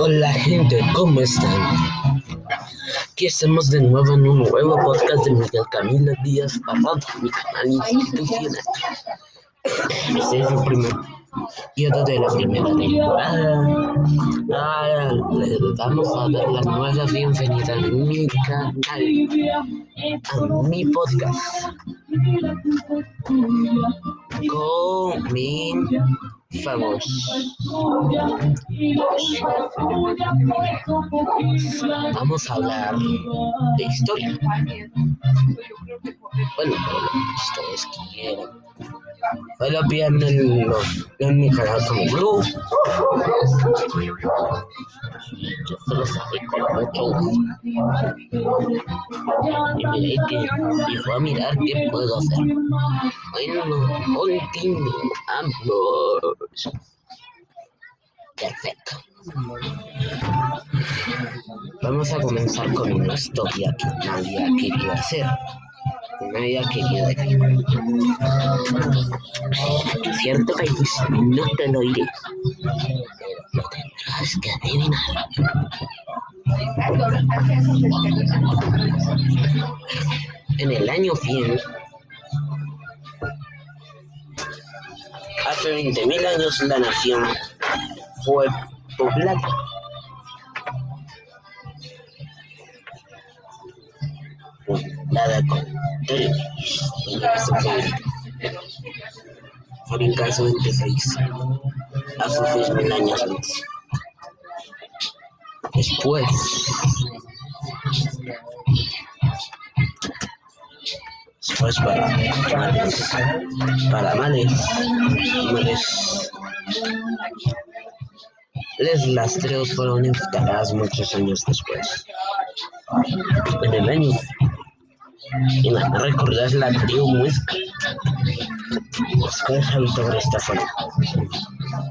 Hola gente, ¿cómo están? Aquí estamos de nuevo en un nuevo podcast de Miguel Camilo Díaz Parrado, mi canal institucional. Este es el primer periodo de la primera temporada. Ah, les vamos a dar la nueva bienvenida a mi canal, a mi podcast. Comenzamos. Vamos a hablar de historia. Bueno, lo que. Solo pídanmelo en mi canal como Blue. Yo solo sabré con gusto. Y miré que y fue a mirar qué puedo hacer. Bueno, continuamos. Perfecto. Vamos a comenzar con una historia que nadie ha querido hacer. Ha querido decir. Cierto país, no te lo diré, pero lo tendrás que adivinar. En el año 100, hace 20.000 años la nación fue poblada. Poblada con terribles. Fue en caso 26, hace 6.000 años antes. Después, después para males, para males, males, les rastreos fueron instaladas muchos años después. En el año, y la recordar la tribu cuales habitó por esta zona,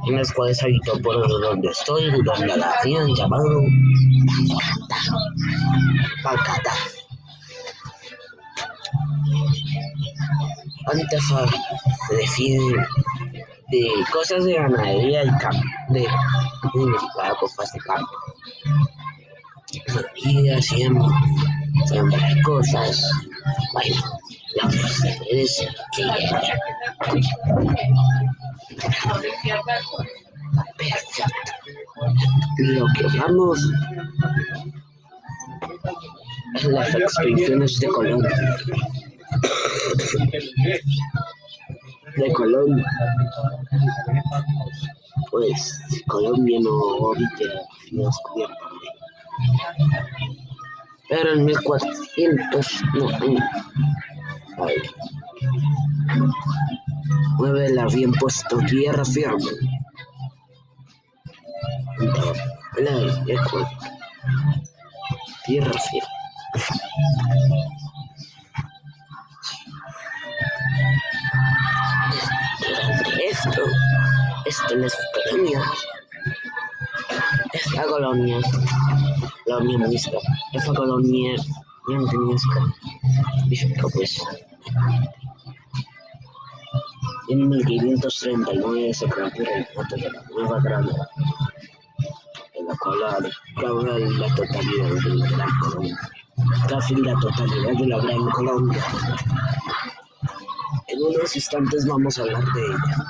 en las cuales habitó por donde estoy, donde la habían llamado Pacata. Antes de fin de cosas de ganadería y campo, de significado cosas de campo. Y hacían siembrar cosas. Bueno, la cosa es que Perfecto. Lo que es las expediciones de Colón. De Colón. Pues Colombia no había sido descubierta. Pero en 1400, no, en, ay, nueve le habían puesto tierra firme. Tierra firme. Esto, esto no es colonia. Esta colonia, la Unión Munisca, esta colonia, Unión Munisca, significa pues. En 1539 se creó el reinato de la Nueva Granada, en la cual abarcaba la totalidad de la Gran Colombia, casi la totalidad de la Gran Colombia. En unos instantes vamos a hablar de ella.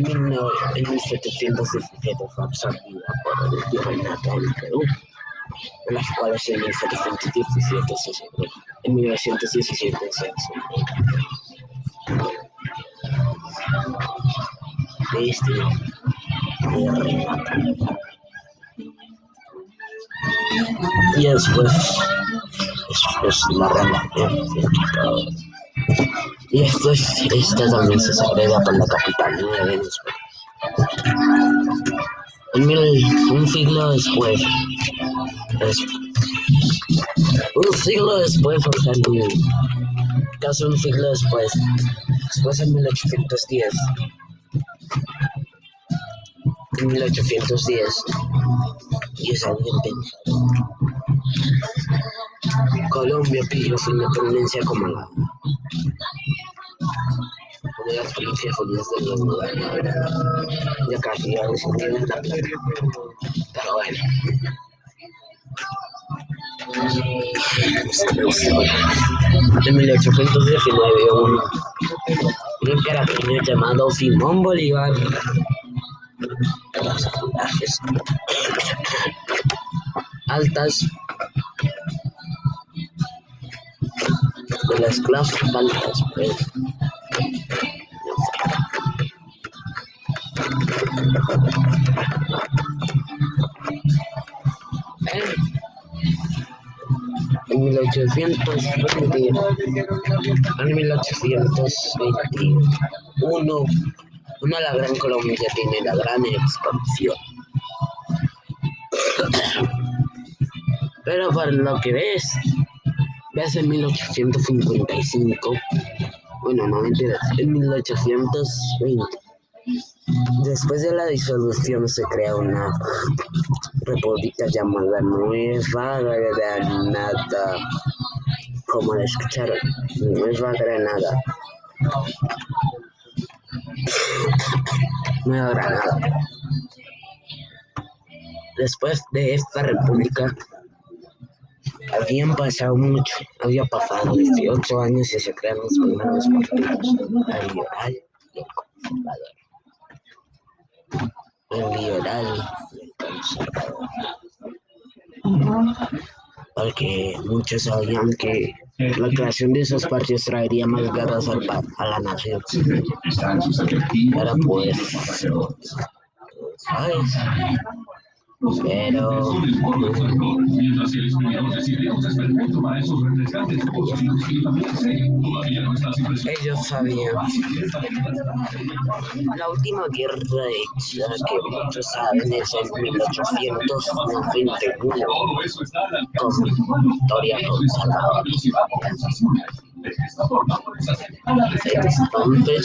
En, 19, en 1717 fue absorbida por el virreinato del Perú, en las cuales en 1717 se celebró, en 1917 se celebró. Este virreinato. Y después, después la relación y esto es, esta también se segrega por la capital de Venezuela. En mil, un siglo después, es, un siglo después, o sea, casi un siglo después, después en 1810, en 1810, y es alguien pensado. Colombia pidió su independencia como la de las policías de los lugares. Ya casi a decir la plata. Pero bueno. En 1819, un, un carabinero llamado Simón Bolívar altas de las clases altas pues en 1820 en 1821 una la Gran Colombia tiene la gran expansión. Pero para lo que ves ves en 1855 bueno no mentiras en 1820 Después de la disolución se crea una república llamada Nueva Granada. Como la escucharon, Nueva Granada. Nueva Granada. Después de esta república, habían pasado mucho, había pasado 18 años y se crearon los primeros partidos, el liberal y conservador el liberal y. Porque muchos sabían que la creación de esos partidos traería más guerras a la nación. Pero pues, ¿sabes? Pero ellos sabían la última guerra hecha que muchos saben es en 1891 con Victoria González. Entonces,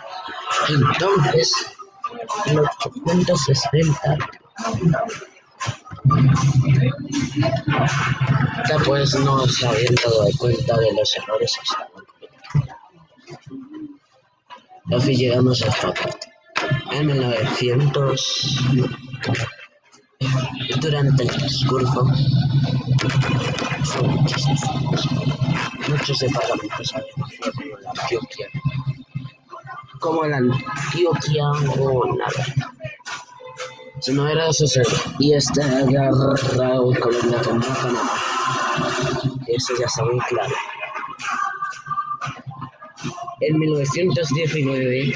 entonces, en los 860, ya pues no se habían dado cuenta de los errores que estaban Así llegamos a esta parte. En 1900, durante el discurso, muchos, departamentos habían como la Antioquia como la Antioquia o nada. Si no era eso, y está agarrado con la Canadá. Eso ya está muy claro. En 1919,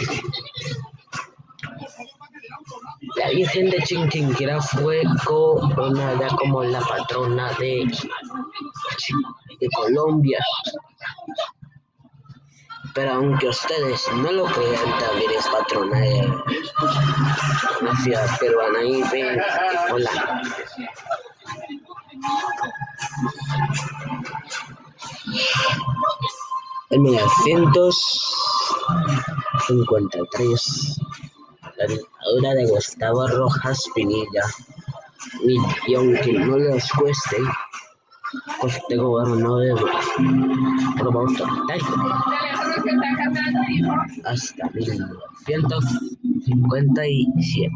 la Virgen de Chinquinquira fue coronada como la patrona de Colombia pero aunque ustedes no lo crean, también es patrona de una ciudad peruana y ven. Hola. En 1953, la dictadura de Gustavo Rojas Pinilla, y aunque no les cueste, pues este gobierno de autoritario hasta 1957.